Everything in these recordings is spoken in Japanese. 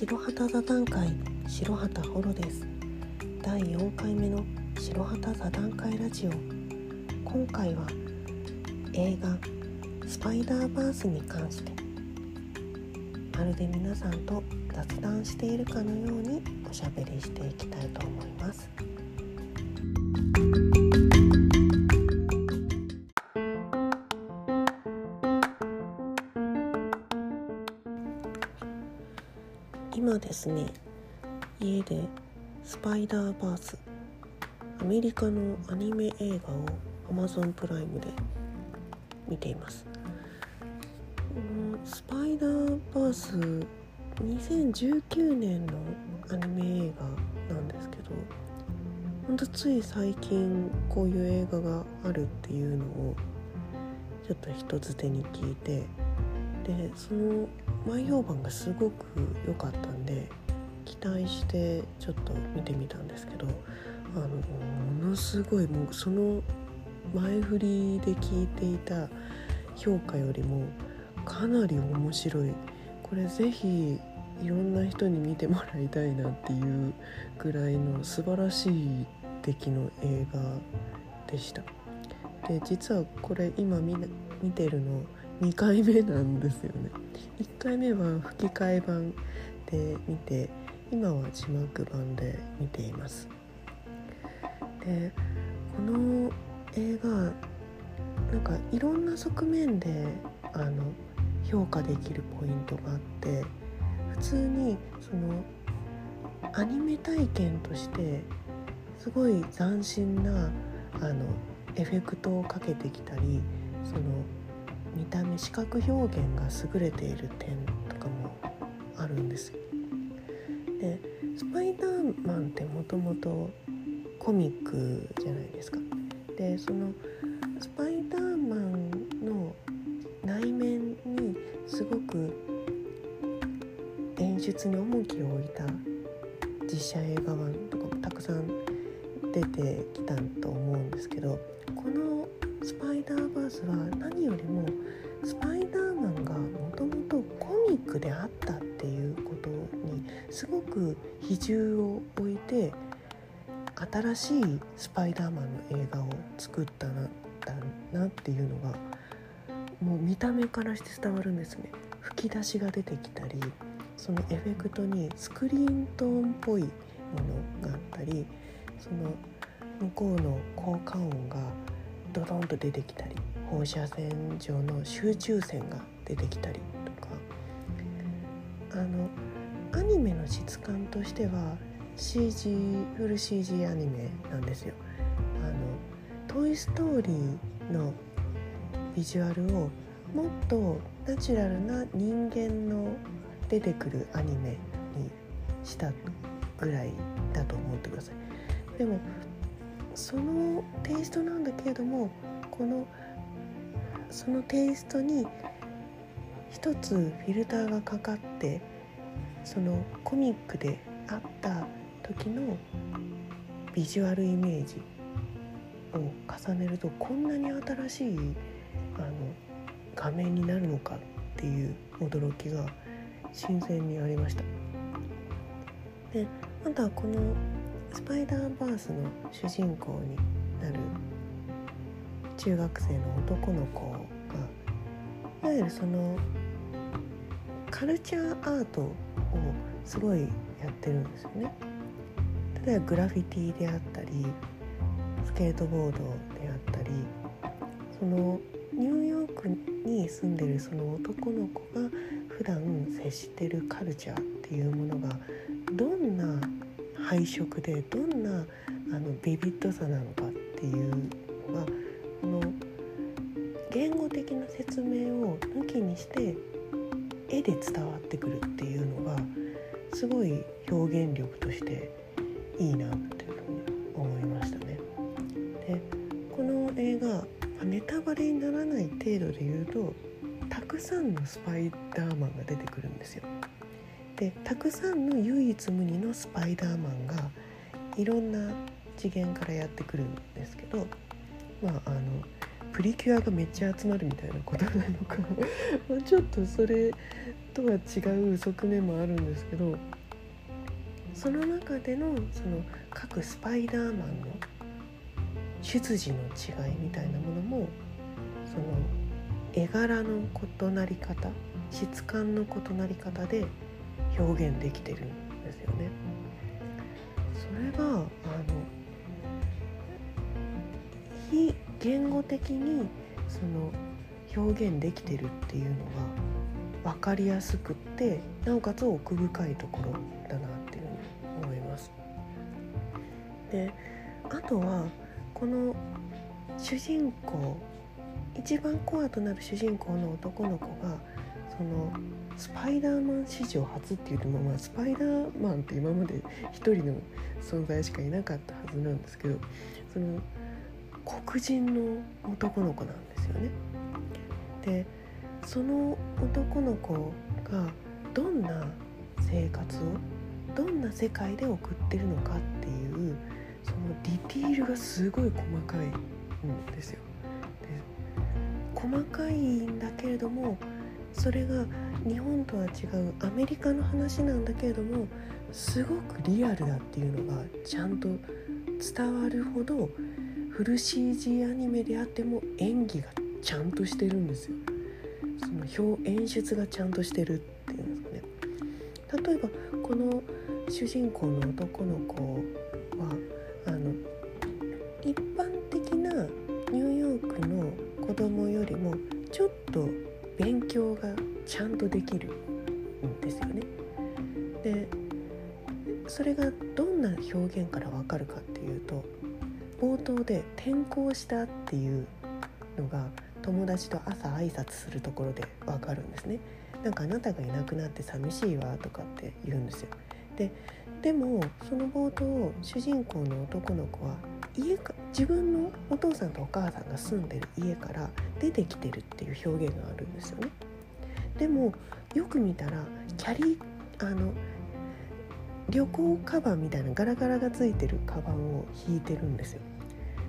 白旗座談会白旗ホロです。第4回目の白旗座談会ラジオ。今回は映画スパイダーバースに関して。まるで皆さんと雑談しているかのようにおしゃべりしていきたいと思います。ですね。家でスパイダーバース。アメリカのアニメ映画を Amazon プライムで見ています。スパイダーバース2019年のアニメ映画なんですけどほんとつい最近こういう映画があるっていうのをちょっと人づてに聞いてでその前評判がすごく良かったんで期待してちょっと見てみたんですけどあのものすごいもうその前振りで聞いていた評価よりもかなり面白い。これぜひいろんな人に見てもらいたいなっていうぐらいの素晴らしい出来の映画でした。で実はこれ今見見てるの2回目なんですよね。1回目は吹き替え版で見て今は字幕版で見ています。でこの映画なんかいろんな側面であの評価できるポイントがあって普通にそのアニメ体験としてすごい斬新なあのエフェクトをかけてきたりその見た目視覚表現が優れている点とかもあるんですよ。でスパイダーマンってもともとコミックじゃないですか。でそのスパイダーマンの内面にすごく演出に重きを置いた実写映画版とかもたくさん出てきたと思うんですけどこのスパイダーバースは何よりもスパイダーマンがもともとコミックであったっていうことにすごく比重を置いて新しいスパイダーマンの映画を作ったなだなっていうのがもう見た目からして伝わるんですね。吹き出しが出てきたりそのエフェクトにスクリーントーンっぽいものがあったりその向こうの効果音がドドンと出てきたり放射線上の集中線が出てきたりとかあのアニメの質感としては CG フル CG アニメなんですよ。あのトイ・ストーリーのビジュアルをもっとナチュラルな人間の出てくるアニメにしたぐらいだと思ってください。でもそのテイストなんだけれどもこのそのテイストに一つフィルターがかかってそのコミックであった時のビジュアルイメージを重ねるとこんなに新しいあの画面になるのかっていう驚きが新鮮にありました。でまたこのスパイダーバースの主人公になる中学生の男の子がいわゆるそのカルチャーアートをすごいやってるんですよね。例えばグラフィティであったりスケートボードであったりそのニューヨークに住んでるその男の子が普段接してるカルチャーっていうものがどんな配色でどんなあのビビッドさなのかっていうのがこの言語的な説明を抜きにして絵で伝わってくるっていうのがすごい表現力としていいなっていうふうに思いましたね。でこの映画ネタバレにならない程度で言うとたくさんのスパイダーマンが出てくるんですよ。でたくさんの唯一無二のスパイダーマンがいろんな次元からやってくるんですけどまああのプリキュアがめっちゃ集まるみたいなことなのか ちょっとそれとは違う側面もあるんですけどその中でのその各スパイダーマンの出自の違いみたいなものもその絵柄の異なり方質感の異なり方で表現できてるですよね。それがあの非言語的にその表現できてるっていうのが分かりやすくってなおかつ奥深いところだなっていうふうに思います。であとはこの主人公一番コアとなる主人公の男の子がそのスパイダーマン史上初っていうとまあスパイダーマンって今まで一人の存在しかいなかったはずなんですけどその黒人の男の子なんですよね。でその男の子がどんな生活をどんな世界で送ってるのかっていうそのディティールがすごい細かいんですよ。で細かいんだけれどもそれが日本とは違うアメリカの話なんだけれどもすごくリアルだっていうのがちゃんと伝わるほどフル CG アニメであっても演技がちゃんとしてるんですよ。その表演出がちゃんとしてるっていうんですかね。例えばこの主人公の男の子はあの一般的なニューヨークの子供よりもちょっと勉強がちゃんとできるんですよね。でそれがどんな表現からわかるかっていうと冒頭で転校したっていうのが友達と朝挨拶するところでわかるんですね。なんかあなたがいなくなって寂しいわとかって言うんですよ。ででもその冒頭主人公の男の子は家か自分のお父さんとお母さんが住んでる家から出てきてるっていう表現があるんですよね。でもよく見たらキャリーあの旅行カバンみたいなガラガラがついてるカバンを引いてるんですよ。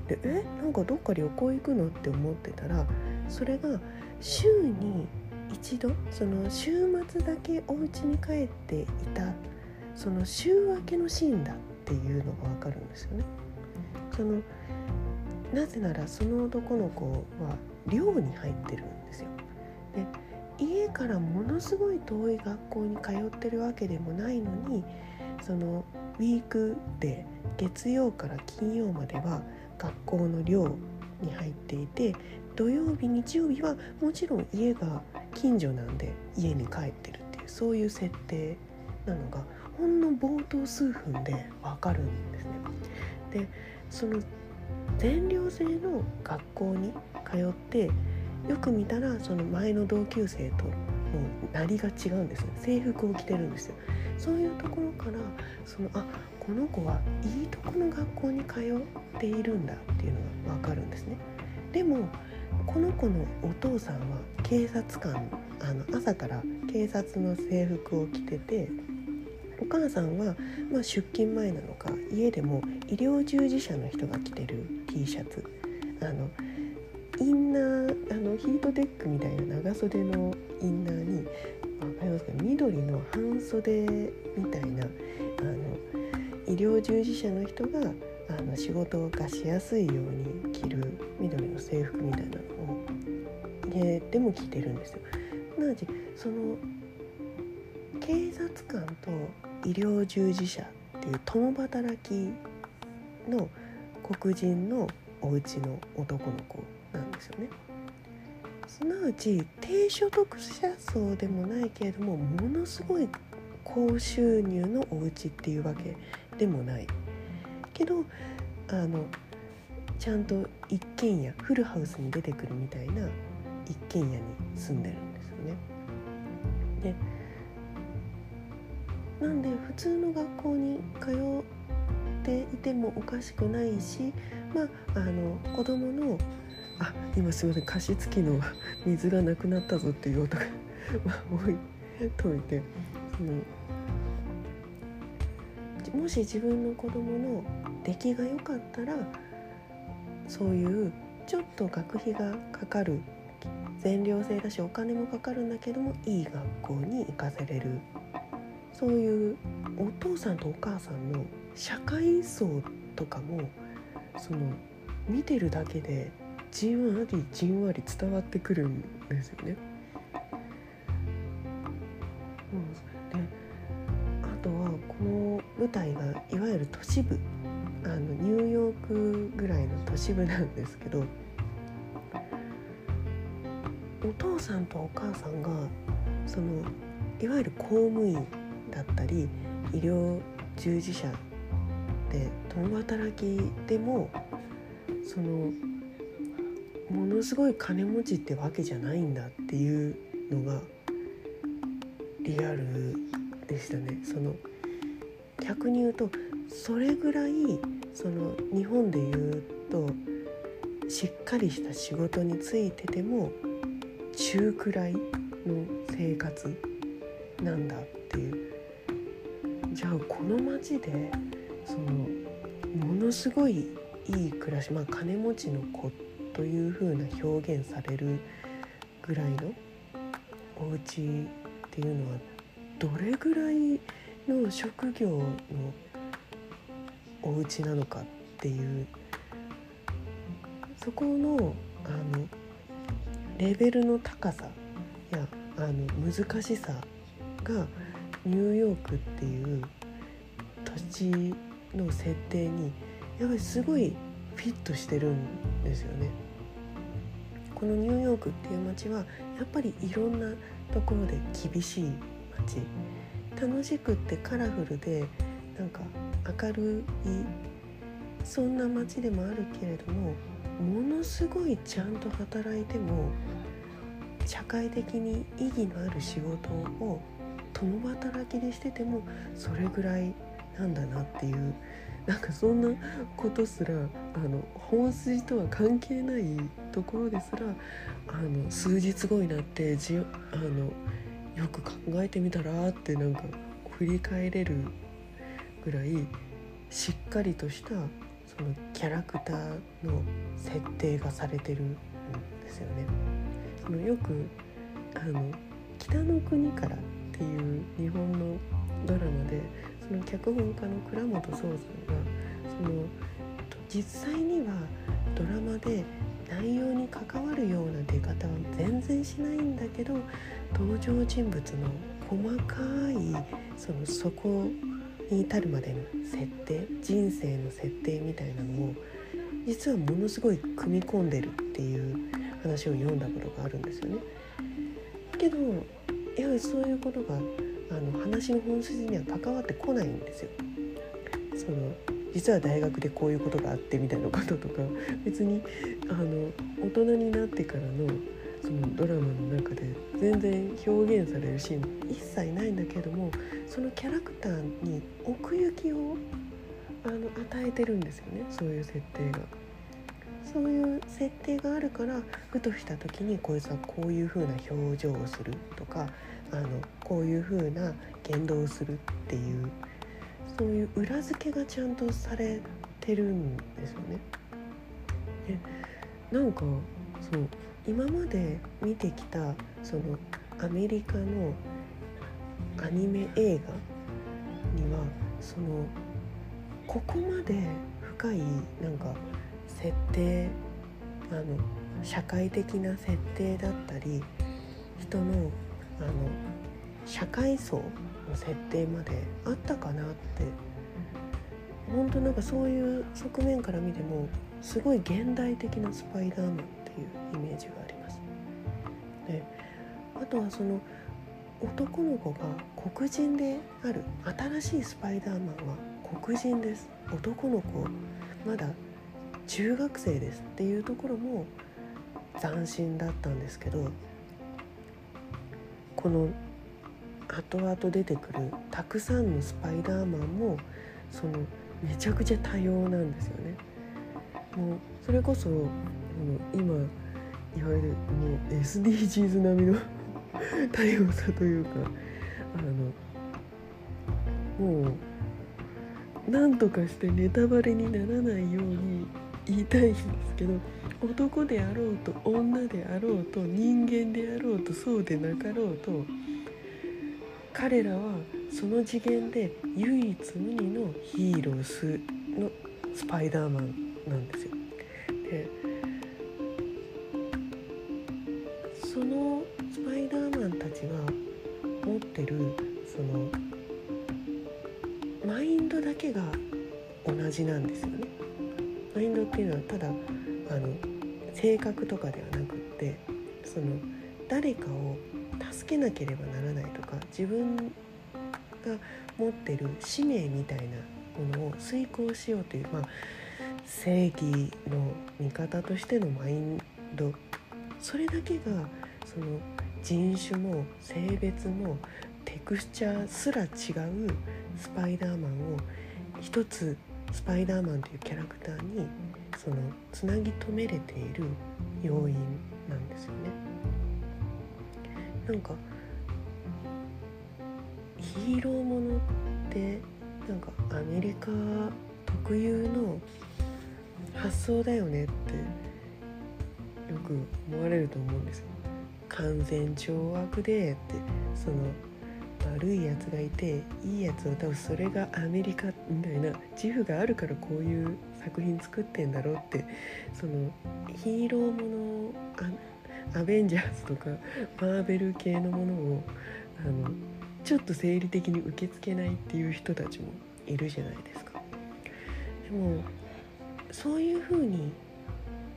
でえ？なんかどっか旅行行くのって思ってたらそれが週に一度その週末だけお家に帰っていたその週明けのシーンだっていうのが分かるんですよね。そのなぜならその男の子は寮に入ってるんですよ。で家からものすごい遠い学校に通ってるわけでもないのにそのウィークで月曜から金曜までは学校の寮に入っていて土曜日日曜日はもちろん家が近所なんで家に帰ってるっていうそういう設定なのがほんの冒頭数分でわかるんですね。でその全寮制の学校に通ってよく見たらその前の同級生ともうなりが違うんです制服を着てるんですよ。そういうところからそのあこの子はいいとこの学校に通っているんだっていうのが分かるんですね。でもこの子のお父さんは警察官あの朝から警察の制服を着ててお母さんは、まあ、出勤前なのか家でも医療従事者の人が着てる T シャツ。あのインナーあのヒートテックみたいな長袖のインナーに分かりますか？緑の半袖みたいなあの医療従事者の人があの仕事がしやすいように着る緑の制服みたいなのを家でも着てるんですよ。なのでその警察官と医療従事者っていう共働きの黒人のお家の男の子なんですよね。すなわち低所得者層でもないけれどもものすごい高収入のお家っていうわけでもないけどあのちゃんと一軒家フルハウスに出てくるみたいな一軒家に住んでるんですよね。でなんで普通の学校に通っていてもおかしくないしまああの子供のあ今すみません加湿器の水がなくなったぞっていう音が 置いといてそのもし自分の子供の出来が良かったらそういうちょっと学費がかかる全寮制だしお金もかかるんだけどもいい学校に行かせれる。そういうお父さんとお母さんの社会層とかもその見てるだけでじんわりじんわり伝わってくるんですよね。うん、であとはこの舞台がいわゆる都市部あのニューヨークぐらいの都市部なんですけどお父さんとお母さんがそのいわゆる公務員だったり医療従事者で共働きでもそのものすごい金持ちってわけじゃないんだっていうのがリアルでしたね。その逆に言うとそれぐらいその日本で言うとしっかりした仕事についてても中くらいの生活なんだっていうじゃあこの町でそのものすごいいい暮らしまあ金持ちの子ってという風な表現されるぐらいのお家っていうのはどれぐらいの職業のお家なのかっていうそこのあのレベルの高さやあの難しさがニューヨークっていう土地の設定にやっぱりすごいフィットしてるんですよね。このニューヨークっていう街はやっぱりいろんなところで厳しい街楽しくってカラフルでなんか明るいそんな街でもあるけれどもものすごいちゃんと働いても社会的に意義のある仕事を共働きでしててもそれぐらいなんだなっていうなんかそんなことすらあの本筋とは関係ないところですらあの数日後になってじあのよく考えてみたらってなんか振り返れるぐらいしっかりとしたそのキャラクターの設定がされてるんですよね。そのよくあの北の国からっていう日本のドラマでその脚本家の倉本壮さんがその実際にはドラマで内容に関わるような出方は全然しないんだけど登場人物の細かいそのそこに至るまでの設定人生の設定みたいなのを実はものすごい組み込んでるっていう話を読んだことがあるんですよね。けどやはりそういうことがあの話の本筋には関わってこないんですよ。その実は大学でこういうことがあってみたいなこととか別にあの大人になってからのそのドラマの中で全然表現されるシーン一切ないんだけどもそのキャラクターに奥行きをあの与えてるんですよねそういう設定が。そういう設定があるからふとした時にこいつはこういう風な表情をするとかあのこういう風な言動をするっていうそういう裏付けがちゃんとされてるんですよね。でなんかそう今まで見てきたそのアメリカのアニメ映画にはそのここまで深いなんか設定あの社会的な設定だったり人のあの社会層の設定まであったかなって本当なんかそういう側面から見てもすごい現代的なスパイダーマンっていうイメージがあります。であとはその男の子が黒人である新しいスパイダーマンは黒人です男の子まだ中学生ですっていうところも斬新だったんですけどこの後々出てくるたくさんのスパイダーマンもそのめちゃくちゃ多様なんですよね。もうそれこそ今いわゆるもう SDGs 並みの 多様さというかあのもうなんとかしてネタバレにならないように言いたいんですけど男であろうと女であろうと人間であろうとそうでなかろうと彼らはその次元で唯一無二のヒーロースのスパイダーマンなんですよ。でそのスパイダーマンたちが持ってるそのマインドだけが同じなんですよね。マインドっていうのはただあの性格とかではなくってその誰かを助けなければならないとか自分が持ってる使命みたいなものを遂行しようという、まあ、正義の味方としてのマインドそれだけがその人種も性別もテクスチャーすら違うスパイダーマンを一つスパイダーマンというキャラクターにそのつなぎ止めれている要因なんですよね。なんかヒーローものってなんかアメリカ特有の発想だよねってよく思われると思うんですよ。完全懲悪でってその悪いやつがいていいやつを倒すそれがアメリカみたいな自負があるからこういう作品作ってんだろうってそのヒーローものアベンジャーズとかマーベル系のものをあのちょっと生理的に受け付けないっていう人たちもいるじゃないですか。でもそういうふうに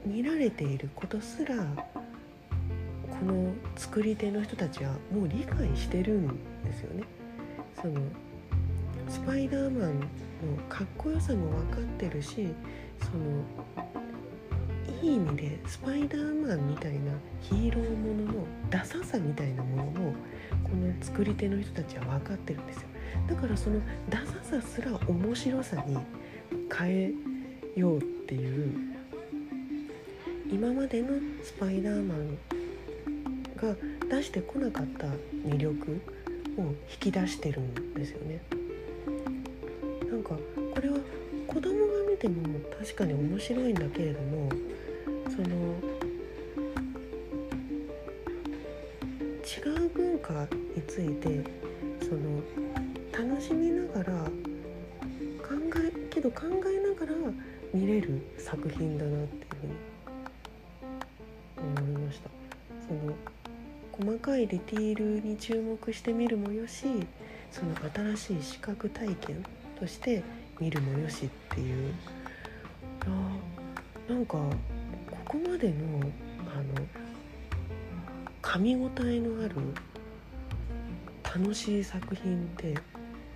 見られていることすらこの作り手の人たちはもう理解してるんですよね。そのスパイダーマンのかっこよさも分かってるしそのいい意味でスパイダーマンみたいなヒーローもののダサさみたいなものもこの作り手の人たちは分かってるんですよだからそのダサさすら面白さに変えようっていう今までのスパイダーマンが出してこなかった魅力を引き出してるんですよね。なんかこれは子供が見ても確かに面白いんだけれどもその違う文化についてその楽しみながら考えけど考えながら見れる作品だなって細かいディティールに注目してみるもよしその新しい視覚体験として見るもよしっていうあなんかここまでのあの噛み応えのある楽しい作品って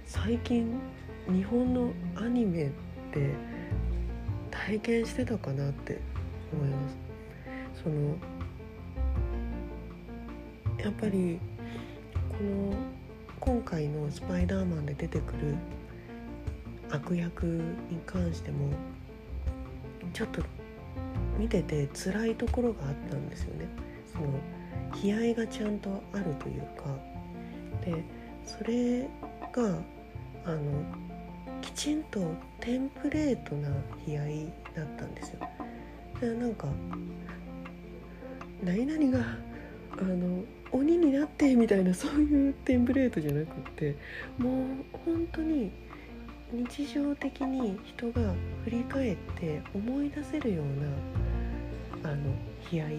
最近日本のアニメって体験してたかなって思います。そのやっぱりこの今回の「スパイダーマン」で出てくる悪役に関してもちょっと見てて辛いところがあったんですよね。その悲哀がちゃんとあるというかでそれがあのきちんとテンプレートな悲哀だったんですよ。でなんか何々があの鬼になってみたいなそういうテンプレートじゃなくってもう本当に日常的に人が振り返って思い出せるようなあの悲哀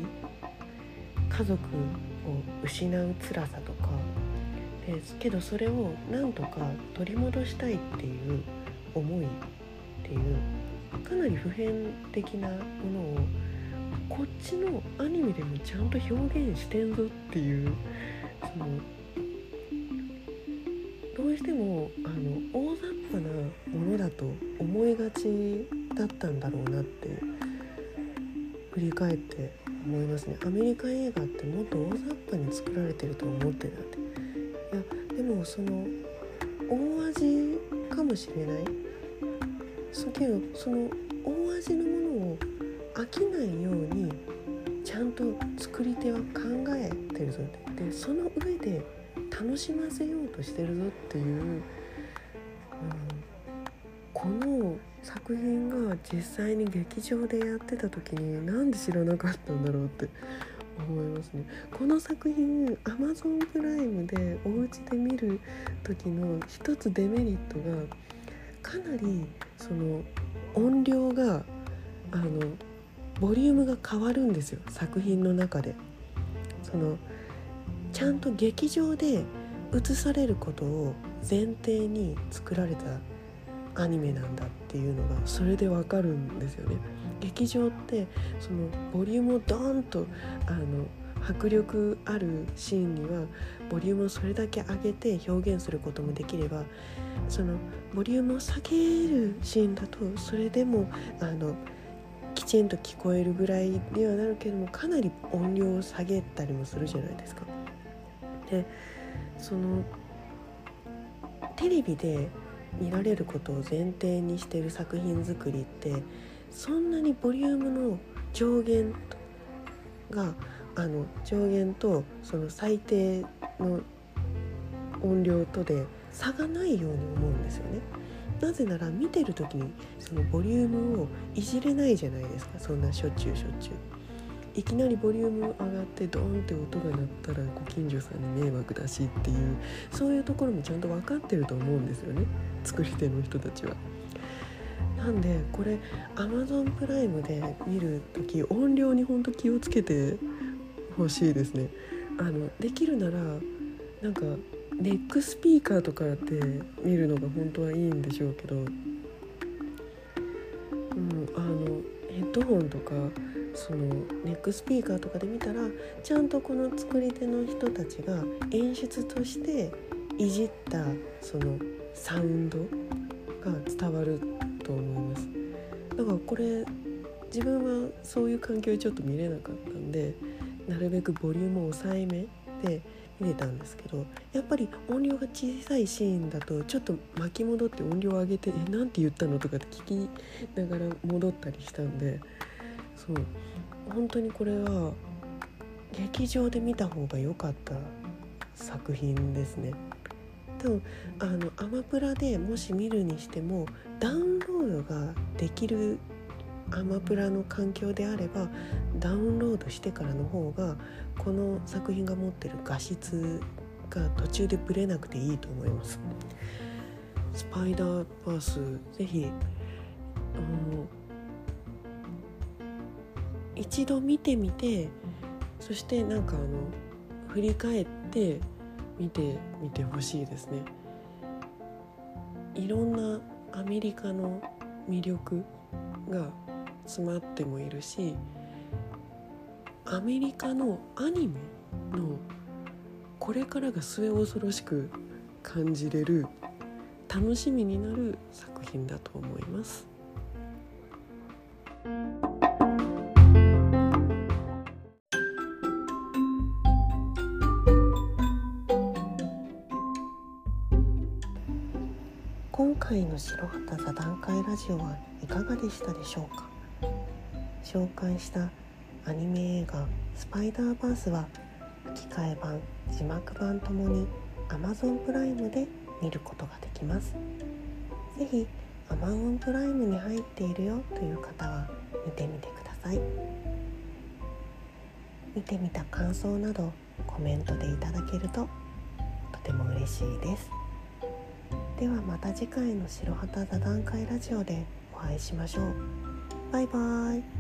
家族を失う辛さとかですけどそれをなんとか取り戻したいっていう思いっていうかなり普遍的なものをこっちのアニメでもちゃんと表現してんぞっていうそのどうしてもあの大雑把なものだと思いがちだったんだろうなって振り返って思いますね。アメリカ映画ってもっと大雑把に作られてると思ってたって。いやでもその大味かもしれない。そけどその大味のもの飽きないようにちゃんと作り手は考えてるぞって。でその上で楽しませようとしてるぞっていう、うん、この作品が実際に劇場でやってた時になんで知らなかったんだろうって思いますね。この作品 Amazon プライムでお家で見る時の一つデメリットがかなりその音量があのボリュームが変わるんですよ作品の中で。そのちゃんと劇場で映されることを前提に作られたアニメなんだっていうのがそれでわかるんですよね。劇場ってそのボリュームをドーンとあの迫力あるシーンにはボリュームをそれだけ上げて表現することもできればそのボリュームを下げるシーンだとそれでもあのきちんと聞こえるぐらいにはなるけどもかなり音量を下げたりもするじゃないですか。でそのテレビで見られることを前提にしてる作品作りってそんなにボリュームの上限があの上限とその最低の音量とで差がないように思うんですよね。なぜなら見てる時にそのボリュームをいじれないじゃないですかそんなしょっちゅうしょっちゅう。いきなりボリューム上がってドーンって音が鳴ったらご近所さんに迷惑だしっていうそういうところもちゃんと分かってると思うんですよね作り手の人たちは。なんでこれ Amazon プライムで見る時音量にほんと気をつけてほしいですね。あのできるならなんかネックスピーカーとかで見るのが本当はいいんでしょうけど、うん、あのヘッドホンとかそのネックスピーカーとかで見たらちゃんとこの作り手の人たちが演出としていじったそのサウンドが伝わると思います。だからこれ自分はそういう環境ちょっと見れなかったんでなるべくボリュームを抑えめで見れたんですけどやっぱり音量が小さいシーンだとちょっと巻き戻って音量を上げて「えなんて言ったの?」とかって聞きながら戻ったりしたんでそう本当にこれは劇場で見た方が良かった作品ですね。多分あのアマプラでもし見るにしてもダウンロードができるアマプラの環境であればダウンロードしてからの方がこの作品が持ってる画質が途中でブレなくていいと思います。スパイダーバースぜひあの一度見てみてそしてなんかあの振り返って見てみてほしいですね。いろんなアメリカの魅力が詰まってもいるしアメリカのアニメのこれからが末恐ろしく感じれる楽しみになる作品だと思います。今回の白旗座談会ラジオはいかがでしたでしょうか？紹介したアニメ映画「スパイダーバース」は吹き替え版字幕版ともに Amazon プライムで見ることができます。是非 Amazon プライムに入っているよという方は見てみてください。見てみた感想などコメントでいただけるととても嬉しいです。ではまた次回の白旗座談会ラジオでお会いしましょう。バイバーイ。